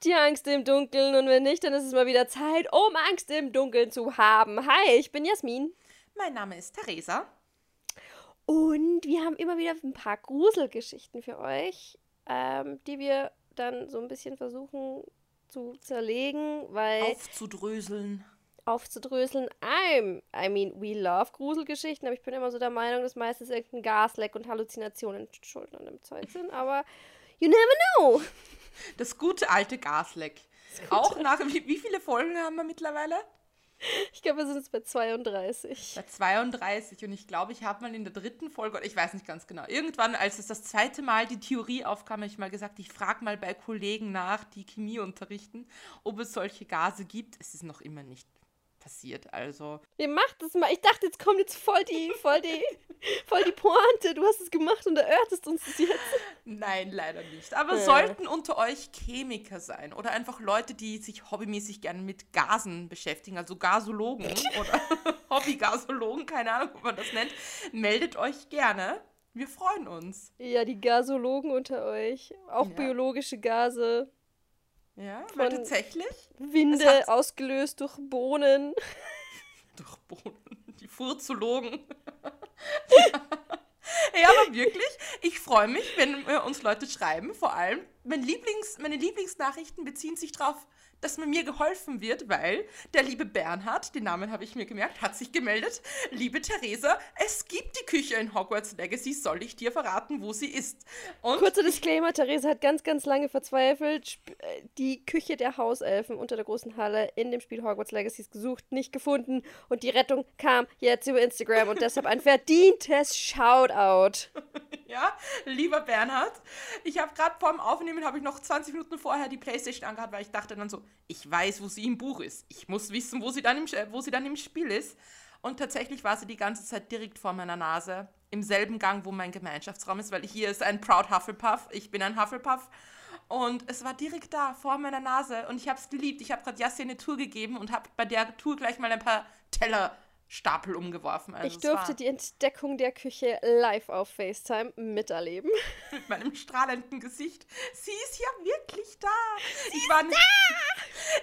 Habt ihr Angst im Dunkeln? Und wenn nicht, dann ist es mal wieder Zeit, um Angst im Dunkeln zu haben. Hi, ich bin Jasmin. Mein Name ist Theresa. Und wir haben immer wieder ein paar Gruselgeschichten für euch, ähm, die wir dann so ein bisschen versuchen zu zerlegen, weil. Aufzudröseln. Aufzudröseln. I'm, I mean, we love Gruselgeschichten, aber ich bin immer so der Meinung, dass meistens irgendein Gasleck und Halluzinationen schuld an dem Zeug sind. Aber you never know. Das gute alte Gasleck. Auch nach. Wie, wie viele Folgen haben wir mittlerweile? Ich glaube, wir sind jetzt bei 32. Bei 32 und ich glaube, ich habe mal in der dritten Folge, ich weiß nicht ganz genau, irgendwann, als es das zweite Mal die Theorie aufkam, habe ich mal gesagt, ich frage mal bei Kollegen nach, die Chemie unterrichten, ob es solche Gase gibt. Es ist noch immer nicht passiert. Also. Wie macht das mal? Ich dachte, jetzt kommt jetzt voll die, voll die, voll die Pointe. Du hast es gemacht und erörtest uns das jetzt. Nein, leider nicht. Aber ja. sollten unter euch Chemiker sein oder einfach Leute, die sich hobbymäßig gerne mit Gasen beschäftigen, also Gasologen oder Hobbygasologen, keine Ahnung, wie man das nennt, meldet euch gerne. Wir freuen uns. Ja, die Gasologen unter euch. Auch ja. biologische Gase. Ja, weil tatsächlich. Winde ausgelöst durch Bohnen. durch Bohnen. Die Furzologen. ja, aber wirklich, ich freue mich, wenn uns Leute schreiben. Vor allem, mein Lieblings, meine Lieblingsnachrichten beziehen sich darauf, dass mir geholfen wird, weil der liebe Bernhard, den Namen habe ich mir gemerkt, hat sich gemeldet. Liebe Theresa, es gibt die Küche in Hogwarts Legacy, soll ich dir verraten, wo sie ist? Und Kurzer Disclaimer, Theresa hat ganz, ganz lange verzweifelt, äh, die Küche der Hauselfen unter der großen Halle in dem Spiel Hogwarts Legacy gesucht, nicht gefunden und die Rettung kam jetzt über Instagram und deshalb ein verdientes Shoutout. ja, lieber Bernhard, ich habe gerade vorm Aufnehmen, habe ich noch 20 Minuten vorher die Playstation angehört, weil ich dachte dann so, ich weiß, wo sie im Buch ist. Ich muss wissen, wo sie dann im, wo sie dann im Spiel ist. Und tatsächlich war sie die ganze Zeit direkt vor meiner Nase, im selben Gang, wo mein Gemeinschaftsraum ist, weil hier ist ein Proud Hufflepuff, ich bin ein Hufflepuff. Und es war direkt da, vor meiner Nase. Und ich habe es geliebt. Ich habe gerade Jassi eine Tour gegeben und habe bei der Tour gleich mal ein paar Teller Stapel umgeworfen. Also ich durfte die Entdeckung der Küche live auf FaceTime miterleben. Mit meinem strahlenden Gesicht. Sie ist ja wirklich da. Sie ich, war da!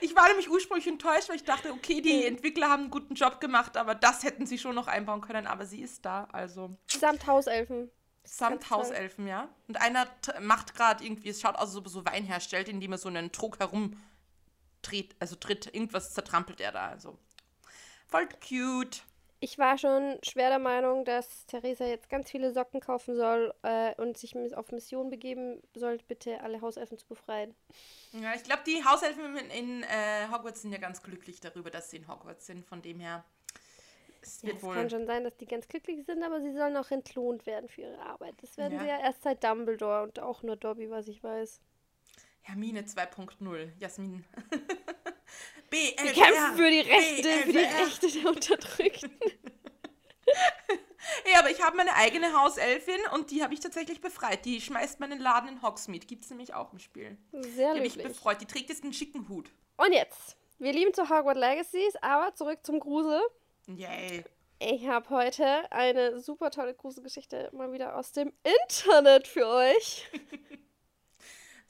ich war nämlich ursprünglich enttäuscht, weil ich dachte, okay, die hm. Entwickler haben einen guten Job gemacht, aber das hätten sie schon noch einbauen können. Aber sie ist da, also. Samt Hauselfen. Samt Hauselfen, ja. Und einer macht gerade irgendwie, es schaut aus, als ob er so Wein herstellt, indem er so einen Trog herum dreht, also tritt. Irgendwas zertrampelt er da, also. Voll cute. Ich war schon schwer der Meinung, dass Theresa jetzt ganz viele Socken kaufen soll äh, und sich auf Mission begeben soll, bitte alle Hauselfen zu befreien. Ja, ich glaube, die Hauselfen in, in äh, Hogwarts sind ja ganz glücklich darüber, dass sie in Hogwarts sind. Von dem her. Es ja, wohl kann schon sein, dass die ganz glücklich sind, aber sie sollen auch entlohnt werden für ihre Arbeit. Das werden ja. sie ja erst seit Dumbledore und auch nur Dobby, was ich weiß. Hermine 2.0, Jasmin. BLR. Wir kämpfen für die Rechte, BLR. für die Rechte der Unterdrückten. ja, aber ich habe meine eigene Hauselfin und die habe ich tatsächlich befreit. Die schmeißt meinen Laden in Hogsmeade. Gibt es nämlich auch im Spiel. Sehr die habe ich befreut. Die trägt jetzt einen schicken Hut. Und jetzt. Wir lieben zu Hogwarts Legacies, aber zurück zum Grusel. Yay. Ich habe heute eine super tolle Gruselgeschichte mal wieder aus dem Internet für euch.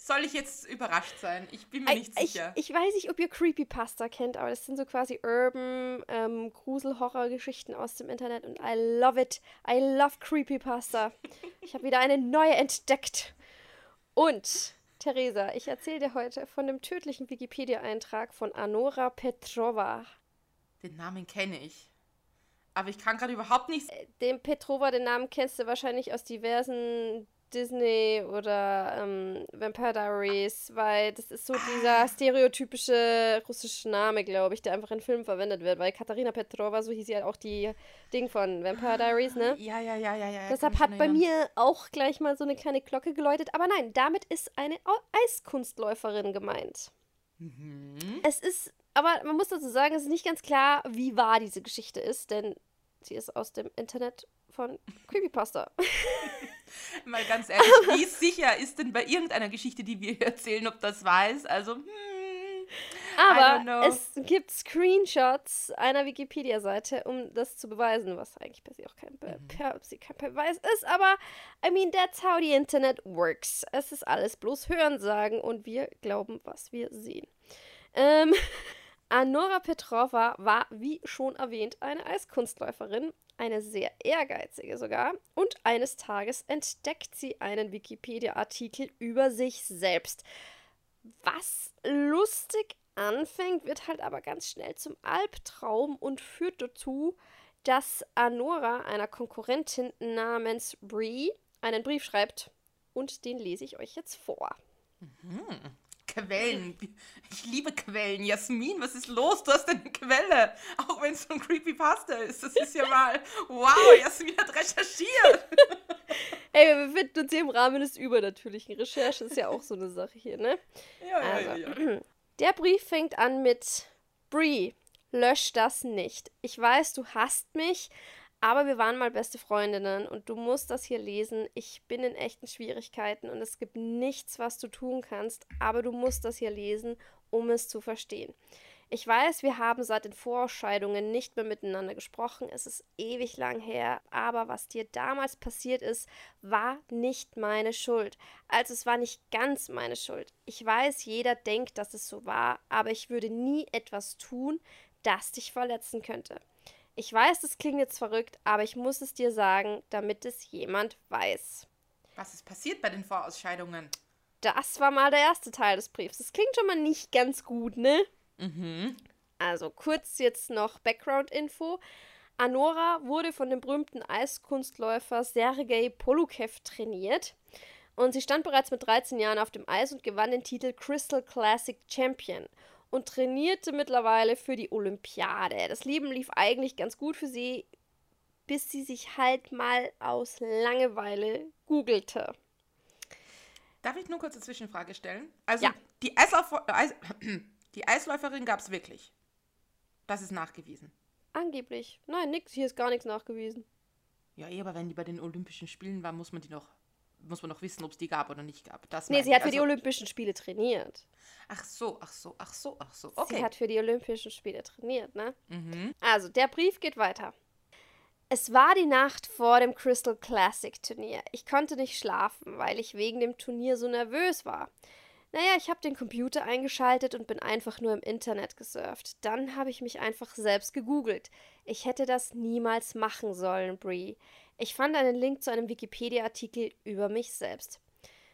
Soll ich jetzt überrascht sein? Ich bin mir nicht sicher. Ich, ich weiß nicht, ob ihr Creepypasta kennt, aber das sind so quasi Urban ähm, Grusel-Horror-Geschichten aus dem Internet und I love it. I love Creepypasta. ich habe wieder eine neue entdeckt. Und, Theresa, ich erzähle dir heute von dem tödlichen Wikipedia-Eintrag von Anora Petrova. Den Namen kenne ich. Aber ich kann gerade überhaupt nichts. Äh, den Petrova, den Namen kennst du wahrscheinlich aus diversen Disney oder ähm, Vampire Diaries, weil das ist so dieser ah. stereotypische russische Name, glaube ich, der einfach in Filmen verwendet wird, weil Katharina Petrova, so hieß ja auch die Ding von Vampire Diaries, ne? Ja, ja, ja, ja, ja. Deshalb hat bei mir auch gleich mal so eine kleine Glocke geläutet, aber nein, damit ist eine Eiskunstläuferin gemeint. Mhm. Es ist, aber man muss dazu sagen, es ist nicht ganz klar, wie wahr diese Geschichte ist, denn sie ist aus dem Internet von Creepypasta. Mal ganz ehrlich, wie sicher ist denn bei irgendeiner Geschichte, die wir erzählen, ob das wahr ist? Also, hm. Aber es gibt Screenshots einer Wikipedia-Seite, um das zu beweisen, was eigentlich per se auch kein, Be mhm. per se kein Beweis ist. Aber, I mean, that's how the Internet works. Es ist alles bloß Hörensagen und wir glauben, was wir sehen. Ähm, Anora Petrova war, wie schon erwähnt, eine Eiskunstläuferin, eine sehr ehrgeizige sogar, und eines Tages entdeckt sie einen Wikipedia-Artikel über sich selbst. Was lustig anfängt, wird halt aber ganz schnell zum Albtraum und führt dazu, dass Anora einer Konkurrentin namens Bree einen Brief schreibt und den lese ich euch jetzt vor. Mhm. Quellen. Ich liebe Quellen. Jasmin, was ist los? Du hast eine Quelle. Auch wenn es so ein Creepypasta ist. Das ist ja mal. Wow, Jasmin hat recherchiert. Ey, wir befinden uns hier im Rahmen des übernatürlichen. Recherche ist ja auch so eine Sache hier, ne? Ja, also, ja, ja, ja. Der Brief fängt an mit Brie, lösch das nicht. Ich weiß, du hasst mich, aber wir waren mal beste Freundinnen und du musst das hier lesen. Ich bin in echten Schwierigkeiten und es gibt nichts, was du tun kannst, aber du musst das hier lesen, um es zu verstehen. Ich weiß, wir haben seit den Vorscheidungen nicht mehr miteinander gesprochen. Es ist ewig lang her, aber was dir damals passiert ist, war nicht meine Schuld. Also es war nicht ganz meine Schuld. Ich weiß, jeder denkt, dass es so war, aber ich würde nie etwas tun, das dich verletzen könnte. Ich weiß, das klingt jetzt verrückt, aber ich muss es dir sagen, damit es jemand weiß. Was ist passiert bei den Vorausscheidungen? Das war mal der erste Teil des Briefs. Das klingt schon mal nicht ganz gut, ne? Mhm. Also kurz jetzt noch Background-Info. Anora wurde von dem berühmten Eiskunstläufer Sergei Polukev trainiert. Und sie stand bereits mit 13 Jahren auf dem Eis und gewann den Titel Crystal Classic Champion und trainierte mittlerweile für die Olympiade. Das Leben lief eigentlich ganz gut für sie, bis sie sich halt mal aus Langeweile googelte. Darf ich nur kurz eine Zwischenfrage stellen? Also ja. die, Eislauf Eis die Eisläuferin gab es wirklich. Das ist nachgewiesen. Angeblich. Nein, nix. Hier ist gar nichts nachgewiesen. Ja, eh, aber wenn die bei den Olympischen Spielen war, muss man die noch muss man noch wissen, ob es die gab oder nicht gab. Das nee, sie hat für die also Olympischen Spiele trainiert. Ach so, ach so, ach so, ach so. Okay. Sie hat für die Olympischen Spiele trainiert, ne? Mhm. Also, der Brief geht weiter. Es war die Nacht vor dem Crystal Classic Turnier. Ich konnte nicht schlafen, weil ich wegen dem Turnier so nervös war. Naja, ich habe den Computer eingeschaltet und bin einfach nur im Internet gesurft. Dann habe ich mich einfach selbst gegoogelt. Ich hätte das niemals machen sollen, Brie. Ich fand einen Link zu einem Wikipedia-Artikel über mich selbst.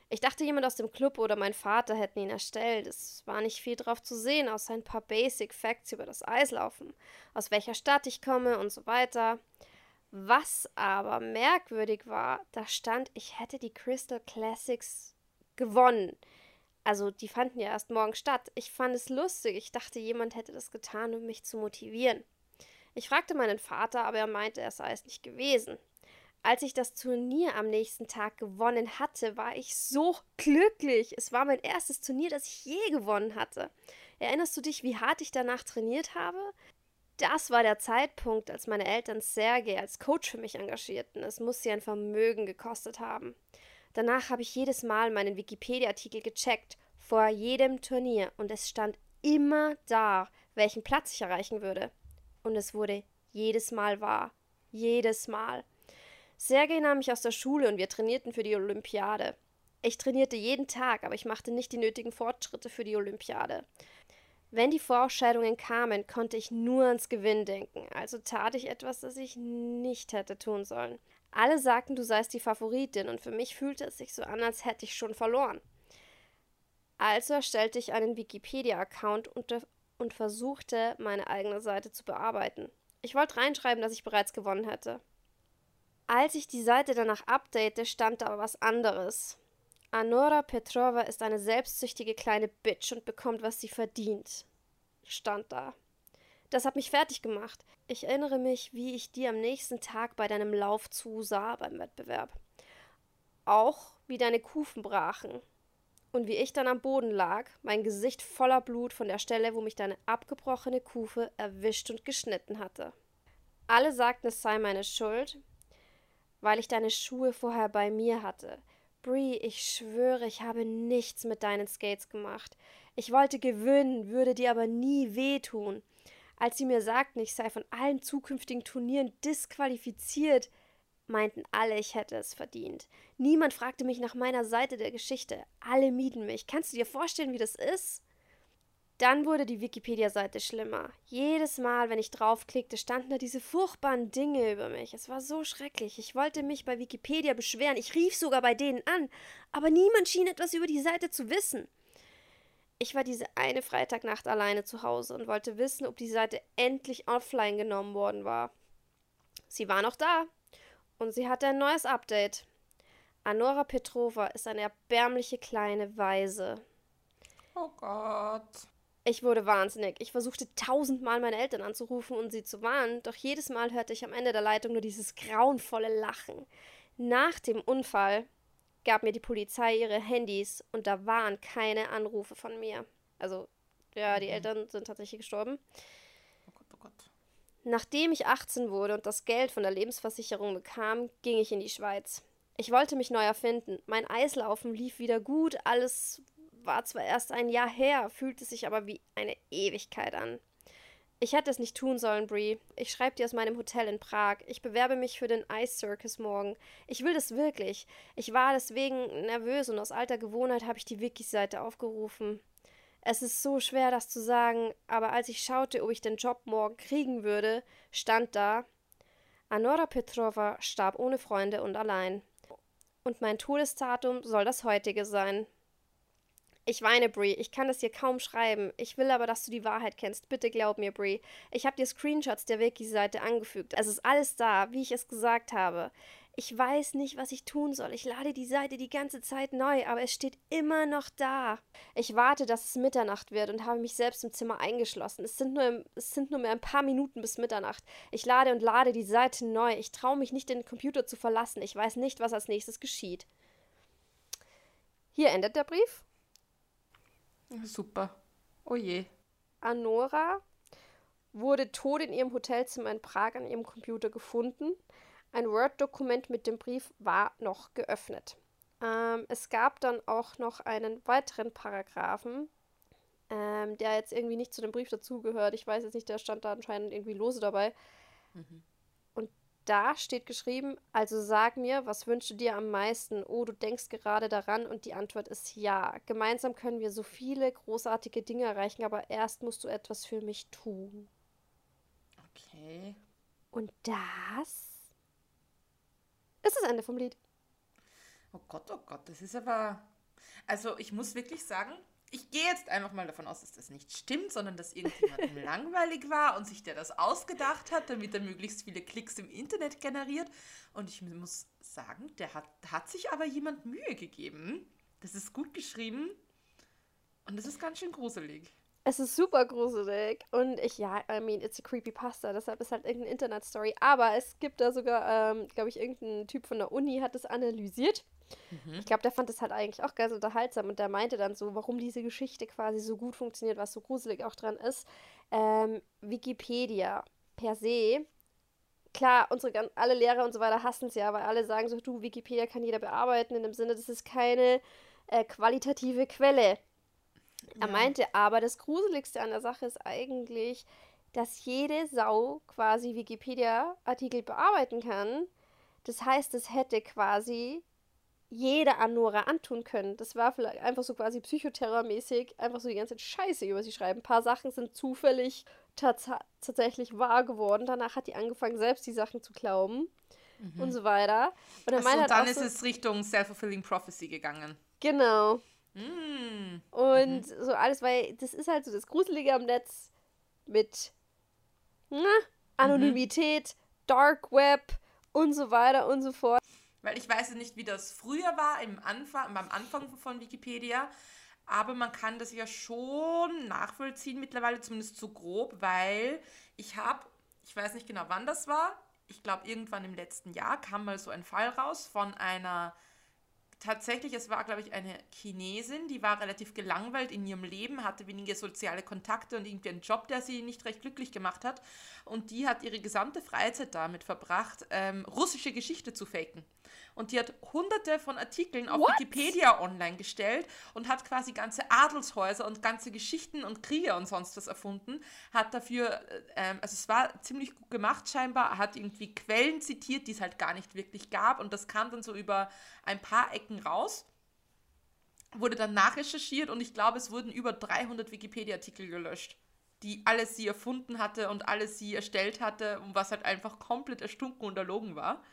Ich dachte, jemand aus dem Club oder mein Vater hätten ihn erstellt. Es war nicht viel drauf zu sehen, außer ein paar Basic Facts über das Eislaufen, aus welcher Stadt ich komme und so weiter. Was aber merkwürdig war, da stand, ich hätte die Crystal Classics gewonnen. Also, die fanden ja erst morgen statt. Ich fand es lustig. Ich dachte, jemand hätte das getan, um mich zu motivieren. Ich fragte meinen Vater, aber er meinte, er sei es nicht gewesen. Als ich das Turnier am nächsten Tag gewonnen hatte, war ich so glücklich. Es war mein erstes Turnier, das ich je gewonnen hatte. Erinnerst du dich, wie hart ich danach trainiert habe? Das war der Zeitpunkt, als meine Eltern Sergei als Coach für mich engagierten. Es muss sie ein Vermögen gekostet haben. Danach habe ich jedes Mal meinen Wikipedia-Artikel gecheckt, vor jedem Turnier, und es stand immer da, welchen Platz ich erreichen würde. Und es wurde jedes Mal wahr. Jedes Mal. Sergei nahm mich aus der Schule und wir trainierten für die Olympiade. Ich trainierte jeden Tag, aber ich machte nicht die nötigen Fortschritte für die Olympiade. Wenn die Vorausscheidungen kamen, konnte ich nur ans Gewinn denken, also tat ich etwas, das ich nicht hätte tun sollen. Alle sagten, du seist die Favoritin, und für mich fühlte es sich so an, als hätte ich schon verloren. Also erstellte ich einen Wikipedia-Account und, und versuchte, meine eigene Seite zu bearbeiten. Ich wollte reinschreiben, dass ich bereits gewonnen hätte. Als ich die Seite danach update, stand da was anderes. Anora Petrova ist eine selbstsüchtige kleine Bitch und bekommt, was sie verdient. Stand da. Das hat mich fertig gemacht. Ich erinnere mich, wie ich dir am nächsten Tag bei deinem Lauf zusah beim Wettbewerb. Auch wie deine Kufen brachen. Und wie ich dann am Boden lag, mein Gesicht voller Blut von der Stelle, wo mich deine abgebrochene Kufe erwischt und geschnitten hatte. Alle sagten, es sei meine Schuld, weil ich deine Schuhe vorher bei mir hatte. Brie, ich schwöre, ich habe nichts mit deinen Skates gemacht. Ich wollte gewinnen, würde dir aber nie wehtun. Als sie mir sagten, ich sei von allen zukünftigen Turnieren disqualifiziert, meinten alle, ich hätte es verdient. Niemand fragte mich nach meiner Seite der Geschichte. Alle mieden mich. Kannst du dir vorstellen, wie das ist? Dann wurde die Wikipedia-Seite schlimmer. Jedes Mal, wenn ich draufklickte, standen da diese furchtbaren Dinge über mich. Es war so schrecklich. Ich wollte mich bei Wikipedia beschweren. Ich rief sogar bei denen an. Aber niemand schien etwas über die Seite zu wissen. Ich war diese eine Freitagnacht alleine zu Hause und wollte wissen, ob die Seite endlich offline genommen worden war. Sie war noch da und sie hatte ein neues Update. Anora Petrova ist eine erbärmliche kleine Weise. Oh Gott. Ich wurde wahnsinnig. Ich versuchte tausendmal meine Eltern anzurufen und sie zu warnen, doch jedes Mal hörte ich am Ende der Leitung nur dieses grauenvolle Lachen. Nach dem Unfall gab mir die Polizei ihre Handys und da waren keine Anrufe von mir. Also, ja, die mhm. Eltern sind tatsächlich gestorben. Oh Gott, oh Gott. Nachdem ich 18 wurde und das Geld von der Lebensversicherung bekam, ging ich in die Schweiz. Ich wollte mich neu erfinden. Mein Eislaufen lief wieder gut, alles war zwar erst ein Jahr her, fühlte sich aber wie eine Ewigkeit an. Ich hätte es nicht tun sollen, Brie. Ich schreibe dir aus meinem Hotel in Prag. Ich bewerbe mich für den Ice Circus morgen. Ich will das wirklich. Ich war deswegen nervös und aus alter Gewohnheit habe ich die Wiki-Seite aufgerufen. Es ist so schwer, das zu sagen, aber als ich schaute, ob ich den Job morgen kriegen würde, stand da: Anora Petrova starb ohne Freunde und allein. Und mein Todesdatum soll das heutige sein. Ich weine, Brie. Ich kann das dir kaum schreiben. Ich will aber, dass du die Wahrheit kennst. Bitte glaub mir, Brie. Ich habe dir Screenshots der Wiki-Seite angefügt. Es ist alles da, wie ich es gesagt habe. Ich weiß nicht, was ich tun soll. Ich lade die Seite die ganze Zeit neu, aber es steht immer noch da. Ich warte, dass es Mitternacht wird und habe mich selbst im Zimmer eingeschlossen. Es sind nur, es sind nur mehr ein paar Minuten bis Mitternacht. Ich lade und lade die Seite neu. Ich traue mich nicht, den Computer zu verlassen. Ich weiß nicht, was als nächstes geschieht. Hier endet der Brief. Super. Oh je. Anora wurde tot in ihrem Hotelzimmer in Prag an ihrem Computer gefunden. Ein Word-Dokument mit dem Brief war noch geöffnet. Ähm, es gab dann auch noch einen weiteren Paragraphen, ähm, der jetzt irgendwie nicht zu dem Brief dazugehört. Ich weiß jetzt nicht, der stand da anscheinend irgendwie lose dabei. Mhm da steht geschrieben, also sag mir, was wünschst du dir am meisten? Oh, du denkst gerade daran und die Antwort ist ja. Gemeinsam können wir so viele großartige Dinge erreichen, aber erst musst du etwas für mich tun. Okay. Und das ist das Ende vom Lied. Oh Gott, oh Gott, das ist aber. Also, ich muss wirklich sagen, ich gehe jetzt einfach mal davon aus, dass das nicht stimmt, sondern dass irgendjemand langweilig war und sich der das ausgedacht hat, damit er möglichst viele Klicks im Internet generiert. Und ich muss sagen, der hat, hat sich aber jemand Mühe gegeben. Das ist gut geschrieben und das ist ganz schön gruselig. Es ist super gruselig und ich, ja, I mean, it's a creepy pasta, deshalb ist halt irgendeine Internet-Story. Aber es gibt da sogar, ähm, glaube ich, irgendein Typ von der Uni hat es analysiert Mhm. Ich glaube, der fand das halt eigentlich auch ganz unterhaltsam und der meinte dann so, warum diese Geschichte quasi so gut funktioniert, was so gruselig auch dran ist. Ähm, Wikipedia per se klar, unsere alle Lehrer und so weiter hassen es ja, weil alle sagen so, du, Wikipedia kann jeder bearbeiten, in dem Sinne, das ist keine äh, qualitative Quelle. Ja. Er meinte aber, das Gruseligste an der Sache ist eigentlich, dass jede Sau quasi Wikipedia-Artikel bearbeiten kann. Das heißt, es hätte quasi jeder Anora antun können. Das war vielleicht einfach so quasi psychoterrormäßig, einfach so die ganze Scheiße über sie schreiben. Ein paar Sachen sind zufällig tats tatsächlich wahr geworden. Danach hat die angefangen, selbst die Sachen zu glauben mhm. und so weiter. Und, Achso, und dann ist so, es Richtung Self-Fulfilling Prophecy gegangen. Genau. Mm. Und mhm. so alles, weil das ist halt so das Gruselige am Netz mit na, Anonymität, mhm. Dark Web und so weiter und so fort. Weil ich weiß nicht, wie das früher war, im Anfang, beim Anfang von Wikipedia. Aber man kann das ja schon nachvollziehen, mittlerweile zumindest so grob, weil ich habe, ich weiß nicht genau, wann das war, ich glaube irgendwann im letzten Jahr kam mal so ein Fall raus von einer tatsächlich, es war, glaube ich, eine Chinesin, die war relativ gelangweilt in ihrem Leben, hatte wenige soziale Kontakte und irgendwie einen Job, der sie nicht recht glücklich gemacht hat. Und die hat ihre gesamte Freizeit damit verbracht, ähm, russische Geschichte zu faken. Und die hat hunderte von Artikeln auf What? Wikipedia online gestellt und hat quasi ganze Adelshäuser und ganze Geschichten und Kriege und sonst was erfunden. Hat dafür, äh, ähm, also es war ziemlich gut gemacht scheinbar, hat irgendwie Quellen zitiert, die es halt gar nicht wirklich gab. Und das kam dann so über ein paar Ecken raus. Wurde dann nachrecherchiert und ich glaube, es wurden über 300 Wikipedia-Artikel gelöscht, die alles sie erfunden hatte und alles sie erstellt hatte und was halt einfach komplett erstunken und erlogen war.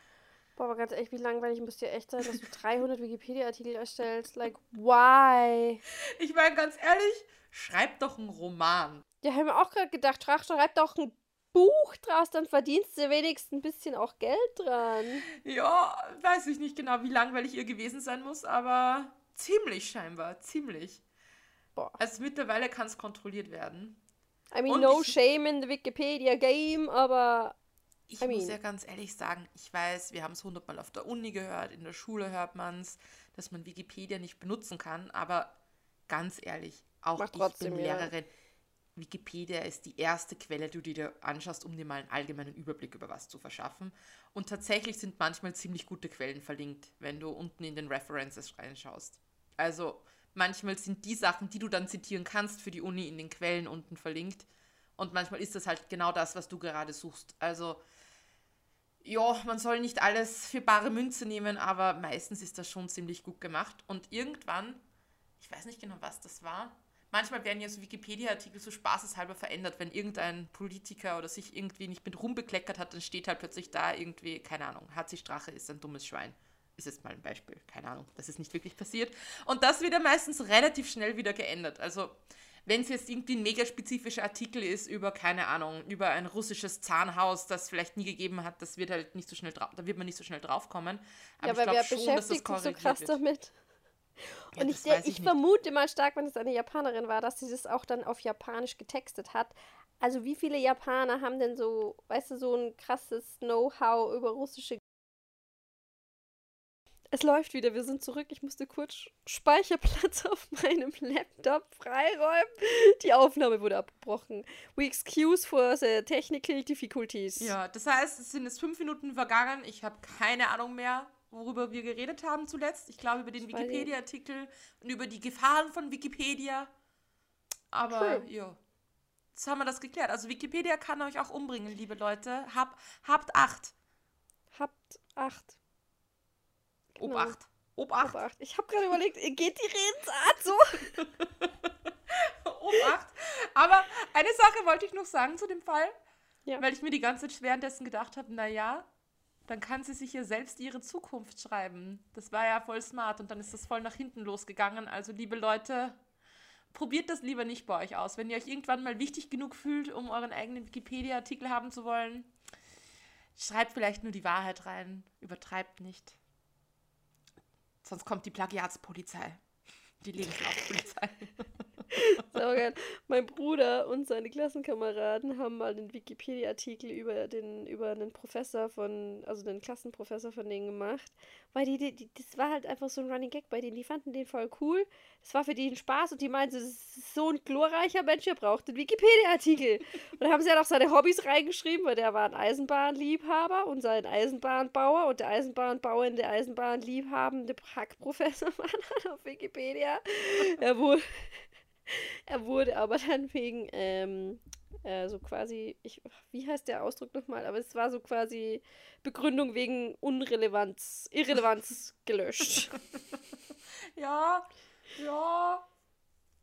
Boah, aber ganz ehrlich, wie langweilig muss dir echt sein, dass du 300 Wikipedia-Artikel erstellst? Like, why? Ich meine, ganz ehrlich, schreib doch einen Roman. Ja, haben wir auch gerade gedacht, schreib doch ein Buch draus, dann verdienst du wenigstens ein bisschen auch Geld dran. Ja, weiß ich nicht genau, wie langweilig ihr gewesen sein muss, aber ziemlich scheinbar, ziemlich. Boah. Also mittlerweile kann es kontrolliert werden. I mean, Und no shame in the Wikipedia game, aber Ich I muss mean- ja ganz ehrlich sagen, ich weiß, wir haben es hundertmal auf der Uni gehört, in der Schule hört man es, dass man Wikipedia nicht benutzen kann, aber ganz ehrlich, auch Mach ich trotzdem, bin ja. Lehrerin. Wikipedia ist die erste Quelle, die du dir anschaust, um dir mal einen allgemeinen Überblick über was zu verschaffen. Und tatsächlich sind manchmal ziemlich gute Quellen verlinkt, wenn du unten in den References reinschaust. Also manchmal sind die Sachen, die du dann zitieren kannst für die Uni in den Quellen unten verlinkt. Und manchmal ist das halt genau das, was du gerade suchst. Also ja, man soll nicht alles für bare Münze nehmen, aber meistens ist das schon ziemlich gut gemacht. Und irgendwann, ich weiß nicht genau, was das war, manchmal werden ja so Wikipedia-Artikel so spaßeshalber verändert, wenn irgendein Politiker oder sich irgendwie nicht mit Ruhm bekleckert hat, dann steht halt plötzlich da irgendwie, keine Ahnung, Hatzi Strache ist ein dummes Schwein. Ist jetzt mal ein Beispiel, keine Ahnung, das ist nicht wirklich passiert. Und das wird ja meistens relativ schnell wieder geändert. Also wenn es jetzt irgendwie ein mega spezifischer Artikel ist über, keine Ahnung, über ein russisches Zahnhaus, das vielleicht nie gegeben hat, das wird halt nicht so schnell drauf, da wird man nicht so schnell draufkommen. Aber ja, ich glaube wer schon, dass das beschäftigt sich so korrigiert krass wird. damit? Ja, Und ich, der, weiß ich, nicht. vermute mal stark, wenn es eine Japanerin war, dass sie das auch dann auf Japanisch getextet hat. Also wie viele Japaner haben denn so, weißt du, so ein krasses Know-how über russische... Es läuft wieder, wir sind zurück. Ich musste kurz Speicherplatz auf meinem Laptop freiräumen. Die Aufnahme wurde abgebrochen. We excuse for the technical difficulties. Ja, das heißt, es sind jetzt fünf Minuten vergangen. Ich habe keine Ahnung mehr, worüber wir geredet haben zuletzt. Ich glaube über den. Wikipedia-Artikel und über die Gefahren von Wikipedia. Aber True. ja, jetzt haben wir das geklärt. Also Wikipedia kann euch auch umbringen, liebe Leute. Hab, habt Acht. Habt acht. Genau. Obacht. Obacht. Obacht. Ich habe gerade überlegt, geht die Redensart so? Obacht. Aber eine Sache wollte ich noch sagen zu dem Fall, Ja. weil ich mir die ganze Zeit währenddessen gedacht habe, naja, dann kann sie sich ja selbst ihre Zukunft schreiben. Das war ja voll smart und dann ist das voll nach hinten losgegangen. Also liebe Leute, probiert das lieber nicht bei euch aus. Wenn ihr euch irgendwann mal wichtig genug fühlt, um euren eigenen Wikipedia-Artikel haben zu wollen, schreibt vielleicht nur die Wahrheit rein. Übertreibt nicht. Sonst kommt die Plagiatspolizei. Die Lebenslaufpolizei. Saugeil. Mein Bruder und seine Klassenkameraden haben mal einen Wikipedia-Artikel über den, über einen Professor von, also den Klassenprofessor von denen gemacht. Weil die, die, das war halt einfach so ein Running Gag bei denen. Die fanden den voll cool. Das war für die ein Spaß und die meinten, das ist so ein glorreicher Mensch, der braucht einen Wikipedia-Artikel. Und da haben sie ja noch seine Hobbys reingeschrieben, weil der war ein Eisenbahnliebhaber und sein Eisenbahnbauer und der Eisenbahnbauer und der Eisenbahnliebhabende Hackprofessor dann auf Wikipedia. Er wurde, er wurde aber dann wegen, ähm, äh, so quasi, ich, wie heißt der Ausdruck nochmal? Aber es war so quasi Begründung wegen Unrelevanz, Irrelevanz gelöscht. Ja, ja,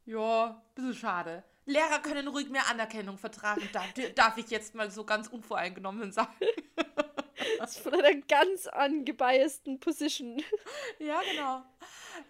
ja, bisschen schade. Lehrer können ruhig mehr Anerkennung vertragen, darf, darf ich jetzt mal so ganz unvoreingenommen sagen. Das ist von einer ganz angebiasten Position. Ja, genau.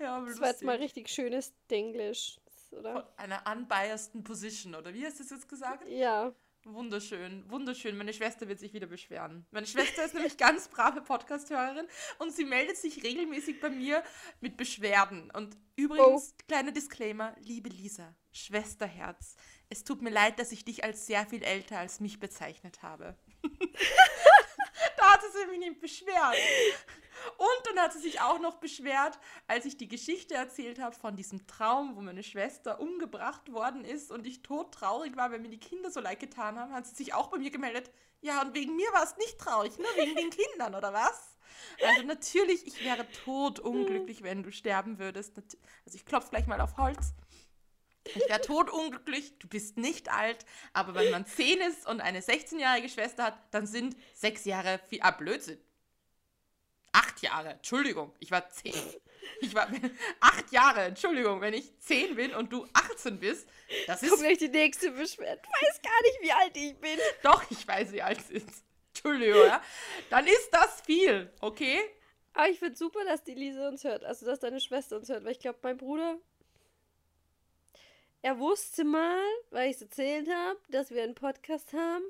Ja, Das war jetzt mal richtig schönes Denglisch, Von oder? einer unbiasedten Position, oder wie hast du es jetzt gesagt? Ja. Wunderschön, wunderschön. Meine Schwester wird sich wieder beschweren. Meine Schwester ist nämlich ganz brave Podcast-Hörerin und sie meldet sich regelmäßig bei mir mit Beschwerden. Und übrigens, kleiner Disclaimer, liebe Lisa, Schwesterherz, es tut mir leid, dass ich dich als sehr viel älter als mich bezeichnet habe. hat sie mich nicht beschweren. Und dann hat sie sich auch noch beschwert, als ich die Geschichte erzählt habe von diesem Traum, wo meine Schwester umgebracht worden ist und ich todtraurig war, weil mir die Kinder so leid getan haben, hat sie sich auch bei mir gemeldet. Ja, und wegen mir war es nicht traurig, nur wegen den Kindern, oder was? Also natürlich, ich wäre totunglücklich, wenn du sterben würdest. Also ich klopfe gleich mal auf Holz. Ich wäre totunglücklich, du bist nicht alt, aber wenn man 10 ist und eine 16-jährige Schwester hat, dann sind sechs Jahre viel. Ah, Blödsinn. Acht Jahre, Entschuldigung, ich war 10. Ich war acht Jahre, Entschuldigung, wenn ich 10 bin und du 18 bist, das ist. Kommt gleich die nächste Beschwerde. Du weißt gar nicht, wie alt ich bin. Doch, ich weiß, wie alt es ist. Entschuldigung, ja. Dann ist das viel, okay? Aber ich finde super, dass die Lise uns hört. Also, dass deine Schwester uns hört. Weil ich glaube, mein Bruder. Er wusste mal, weil ich es erzählt habe, dass wir einen Podcast haben.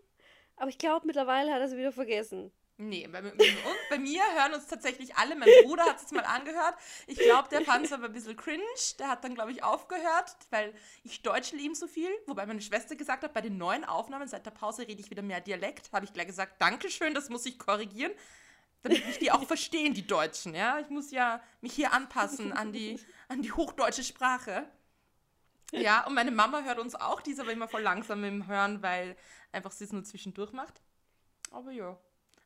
Aber ich glaube, mittlerweile hat er es wieder vergessen. Nee, bei, und bei mir hören uns tatsächlich alle. Mein Bruder hat es mal angehört. Ich glaube, der fand es aber ein bisschen cringe. Der hat dann, glaube ich, aufgehört, weil ich Deutsch ihm so viel. Wobei meine Schwester gesagt hat, bei den neuen Aufnahmen seit der Pause rede ich wieder mehr Dialekt. Habe ich gleich gesagt, Dankeschön, das muss ich korrigieren. Damit ich die auch verstehen, die Deutschen. Ja, ich muss ja mich hier anpassen an die, an die hochdeutsche Sprache. Ja, und meine Mama hört uns auch. Die ist aber immer voll langsam im Hören, weil einfach sie es nur zwischendurch macht. Aber ja.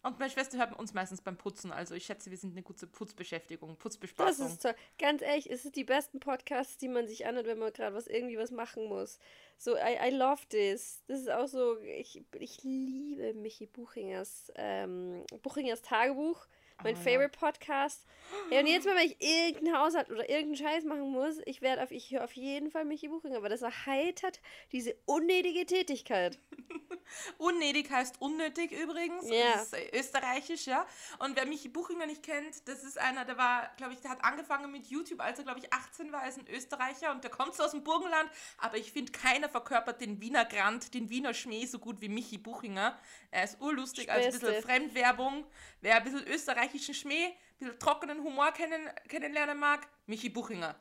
Und meine Schwester hört uns meistens beim Putzen. Also ich schätze, wir sind eine gute Putzbeschäftigung, Putzbespaßung. Das ist toll. Ganz ehrlich, es sind die besten Podcasts, die man sich anhört, wenn man gerade was irgendwie was machen muss. So, I, I love this. Das ist auch so, ich, ich liebe Michi Buchingers, ähm, Buchingers Tagebuch. Mein oh, Favorite ja. Podcast. Ja, und jetzt mal, wenn ich irgendeinen Haushalt oder irgendeinen Scheiß machen muss, ich werde auf, ich höre auf jeden Fall Michi Buchinger, weil das erheitert diese unnötige Tätigkeit. unnötig heißt unnötig übrigens. Ja. Das ist österreichisch, ja. Und wer Michi Buchinger nicht kennt, das ist einer, der war, glaube ich, der hat angefangen mit YouTube, als er, glaube ich, 18 war, ist ein Österreicher und der kommt so aus dem Burgenland, aber ich finde, keiner verkörpert den Wiener Grand, den Wiener Schmäh so gut wie Michi Buchinger. Er ist urlustig, also ein bisschen Fremdwerbung. Wer ein bisschen österreichischen Schmäh, ein bisschen trockenen Humor kennen, kennenlernen mag, Michi Buchinger.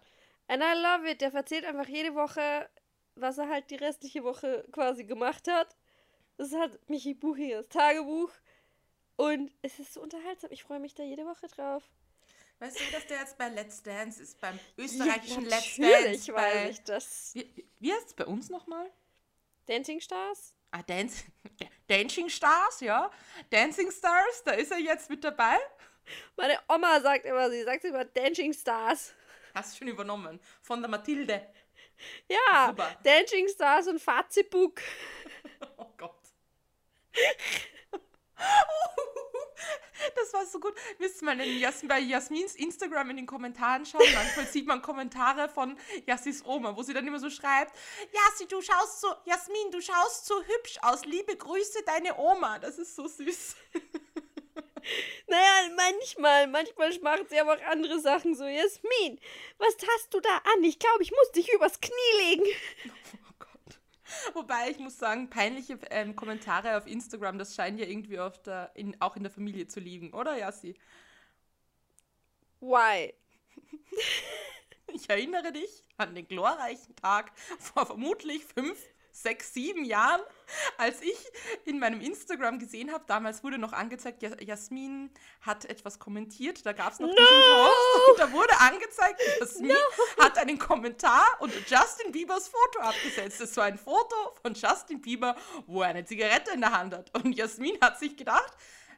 And I love it. Der erzählt einfach jede Woche, was er halt die restliche Woche quasi gemacht hat. Das ist halt Michi Buchingers Tagebuch. Und es ist so unterhaltsam. Ich freue mich da jede Woche drauf. Weißt du, dass der jetzt bei Let's Dance ist, beim österreichischen ja, Let's Dance? Natürlich weiß ich das. Wie, wie heißt es bei uns nochmal? Dancing Stars? Ah, Dance, Dancing Stars, ja. Dancing Stars, da ist er jetzt mit dabei. Meine Oma sagt immer, sie sagt immer Dancing Stars. Hast du schon übernommen. Von der Mathilde. Ja, Super. Dancing Stars und Fazibuk. oh Gott. Das war so gut. Müsst mal in Jas bei Jasmins Instagram in den Kommentaren schauen. Manchmal sieht man Kommentare von Jassis Oma, wo sie dann immer so schreibt: Jassi, du schaust so, Jasmin, du schaust so hübsch aus. Liebe Grüße, deine Oma. Das ist so süß. Naja, manchmal, manchmal macht sie aber auch andere Sachen so. Jasmin, was hast du da an? Ich glaube, ich muss dich übers Knie legen. Wobei ich muss sagen, peinliche ähm, Kommentare auf Instagram, das scheint ja irgendwie der, in, auch in der Familie zu liegen, oder Yassi? Why? Ich erinnere dich an den glorreichen Tag vor vermutlich fünf sechs, sieben Jahren, als ich in meinem Instagram gesehen habe, damals wurde noch angezeigt, Jasmin hat etwas kommentiert, da gab es noch no! diesen Post und da wurde angezeigt, Jasmin no! hat einen Kommentar unter Justin Biebers Foto abgesetzt. Es war ein Foto von Justin Bieber, wo er eine Zigarette in der Hand hat. Und Jasmin hat sich gedacht,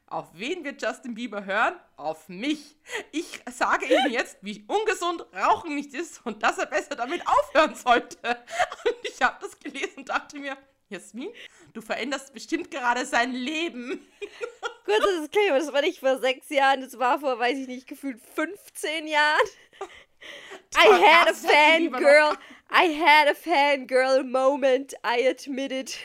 auf wen wird Justin Bieber hören? Auf mich. Ich sage ihm jetzt, wie ungesund Rauchen nicht ist und dass er besser damit aufhören sollte. Und ich habe das gelesen und dachte mir, Jasmin, du veränderst bestimmt gerade sein Leben. Kurzes Disclaimer, das war nicht vor sechs Jahren, das war vor, weiß ich nicht, gefühlt 15 Jahren. I had a fangirl. I had a fangirl moment. I admit it.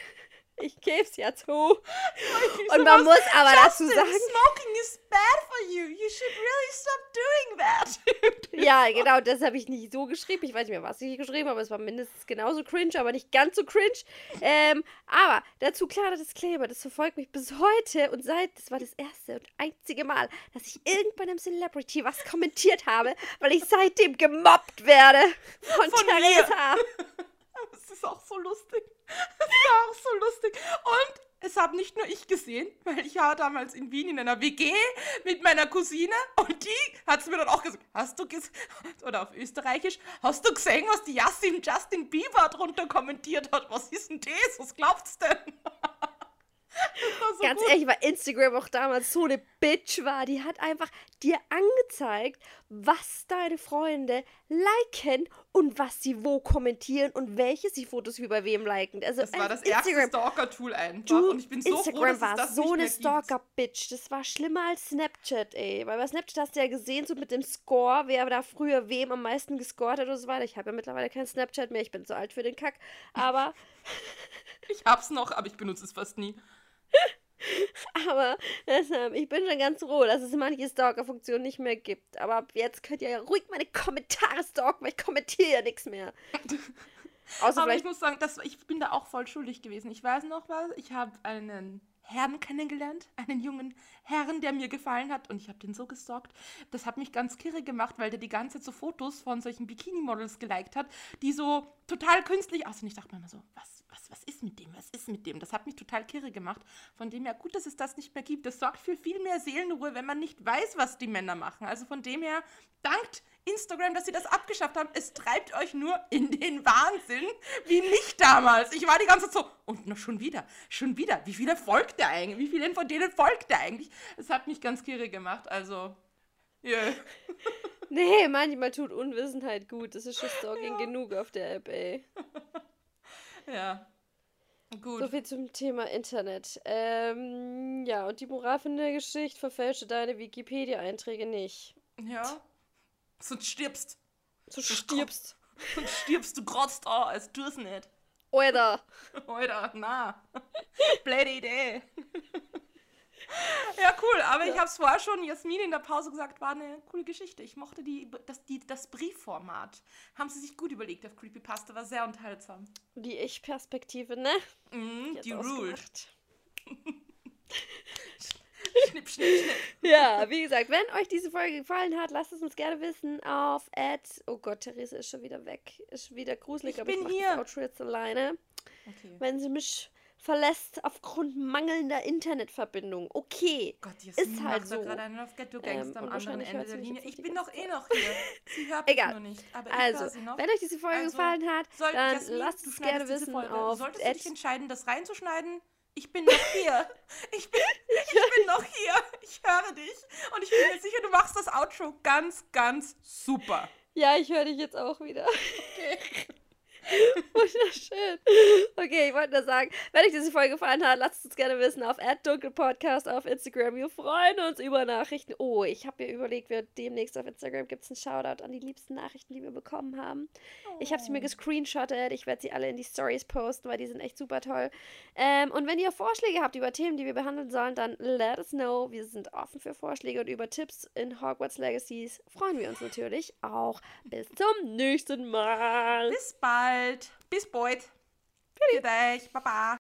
Ich gebe es ja zu. Und man muss aber dazu sagen. Smoking is bad for you. You should really stop doing that. ja, genau, das habe ich nicht so geschrieben. Ich weiß nicht mehr, was ich geschrieben habe, aber es war mindestens genauso cringe, aber nicht ganz so cringe. Ähm, aber dazu klarer Disclaimer, das verfolgt mich bis heute und seit, das war das erste und einzige Mal, dass ich irgendwann einem Celebrity was kommentiert habe, weil ich seitdem gemobbt werde von, von Theresa. Das ist auch so lustig. Das ist auch so lustig. Und es habe nicht nur ich gesehen, weil ich war damals in Wien in einer WG mit meiner Cousine und die hat es mir dann auch gesagt, hast du gesehen, oder auf Österreichisch, hast du gesehen, was die Justin, Justin Bieber drunter kommentiert hat? Was ist denn das? Was glaubst du denn? So Ganz gut. ehrlich, weil Instagram auch damals so eine Bitch war. Die hat einfach dir angezeigt, was deine Freunde liken und was sie wo kommentieren und welche sie Fotos wie bei wem liken. Also, das war das Instagram, erste Stalker-Tool einfach. Du, und ich bin so Instagram froh, dass war das so eine Stalker-Bitch. Das war schlimmer als Snapchat, ey. Weil bei Snapchat hast du ja gesehen, so mit dem Score, wer da früher wem am meisten gescored hat und so weiter. Ich habe ja mittlerweile kein Snapchat mehr. Ich bin zu alt für den Kack. Aber. ich hab's noch, aber ich benutze es fast nie. Aber deshalb, ich bin schon ganz froh, dass es manche Stalker-Funktionen nicht mehr gibt. Aber ab jetzt könnt ihr ja ruhig meine Kommentare stalken, weil ich kommentiere ja nichts mehr. Außer Aber ich muss sagen, dass, ich bin da auch voll schuldig gewesen. Ich weiß noch was, ich habe einen Herrn kennengelernt, einen jungen Herrn, der mir gefallen hat und ich habe den so gestalkt. Das hat mich ganz kirre gemacht, weil der die ganze Zeit so Fotos von solchen Bikini-Models geliked hat, die so total künstlich aussehen. Ich dachte mir immer so, was, was, was ist mit dem? Was ist mit dem? Das hat mich total kirre gemacht. Von dem her, gut, dass es das nicht mehr gibt. Das sorgt für viel mehr Seelenruhe, wenn man nicht weiß, was die Männer machen. Also von dem her, dankt Instagram, dass sie das abgeschafft haben. Es treibt euch nur in den Wahnsinn, wie nicht damals. Ich war die ganze Zeit so, und noch schon wieder, schon wieder. Wie viele folgt der eigentlich? Wie vielen von denen folgt der eigentlich? Es hat mich ganz kirre gemacht, also, yeah. Nee, manchmal tut Unwissenheit gut. Das ist schon Stalking ja. genug auf der App, ey. ja. Gut. So viel zum Thema Internet. Ähm, ja, und die Moral von der Geschichte verfälsche deine Wikipedia-Einträge nicht. Ja. Sonst stirbst. So stirbst. Sonst stirbst du grotzt an, als es nicht. Alter. Alter, na. Blöde Idee. ja, cool. Aber ja. ich habe es vorher schon Jasmin in der Pause gesagt, war eine coole Geschichte. Ich mochte die, das, die, das Briefformat. Haben sie sich gut überlegt auf Creepypasta, war sehr unterhaltsam. Die Ich-Perspektive, ne? Mm, die, die ruled. schnipp, schnipp, schnipp. Ja, wie gesagt, wenn euch diese Folge gefallen hat, lasst es uns gerne wissen auf Ad. Oh Gott, Therese ist schon wieder weg. Ist wieder gruselig, ich aber bin ich hier. das Outro jetzt alleine. Okay. Wenn sie mich verlässt aufgrund mangelnder Internetverbindung. Okay. Gott, Jasmin ist halt so. gerade einen auf Ghetto Gangster ähm, am anderen Ende der Linie. Ich bin doch eh noch hier. Sie hört Egal. nur nicht. also, wenn euch diese Folge also, gefallen hat, soll, dann Jasmin, lasst es gerne wissen auf Solltest du dich entscheiden, das reinzuschneiden? Ich bin noch hier. Ich bin, ich bin noch hier. Ich höre dich. Und ich bin mir sicher, du machst das Outro ganz, ganz super. Ja, ich höre dich jetzt auch wieder. Okay. Wunderschön. Okay, ich wollte nur sagen, wenn euch diese Folge gefallen hat, lasst es uns gerne wissen auf @dunkelpodcast auf Instagram. Wir freuen uns über Nachrichten. Oh, ich habe mir überlegt, wir demnächst auf Instagram gibt es einen Shoutout an die liebsten Nachrichten, die wir bekommen haben. Oh. Ich habe sie mir gescreenshottet. Ich werde sie alle in die Stories posten, weil die sind echt super toll. Ähm, und wenn ihr Vorschläge habt über Themen, die wir behandeln sollen, dann let us know. Wir sind offen für Vorschläge und über Tipps in Hogwarts Legacies freuen wir uns natürlich auch. Bis zum nächsten Mal. Bis bald bald. Bis bald. Für dich. Baba.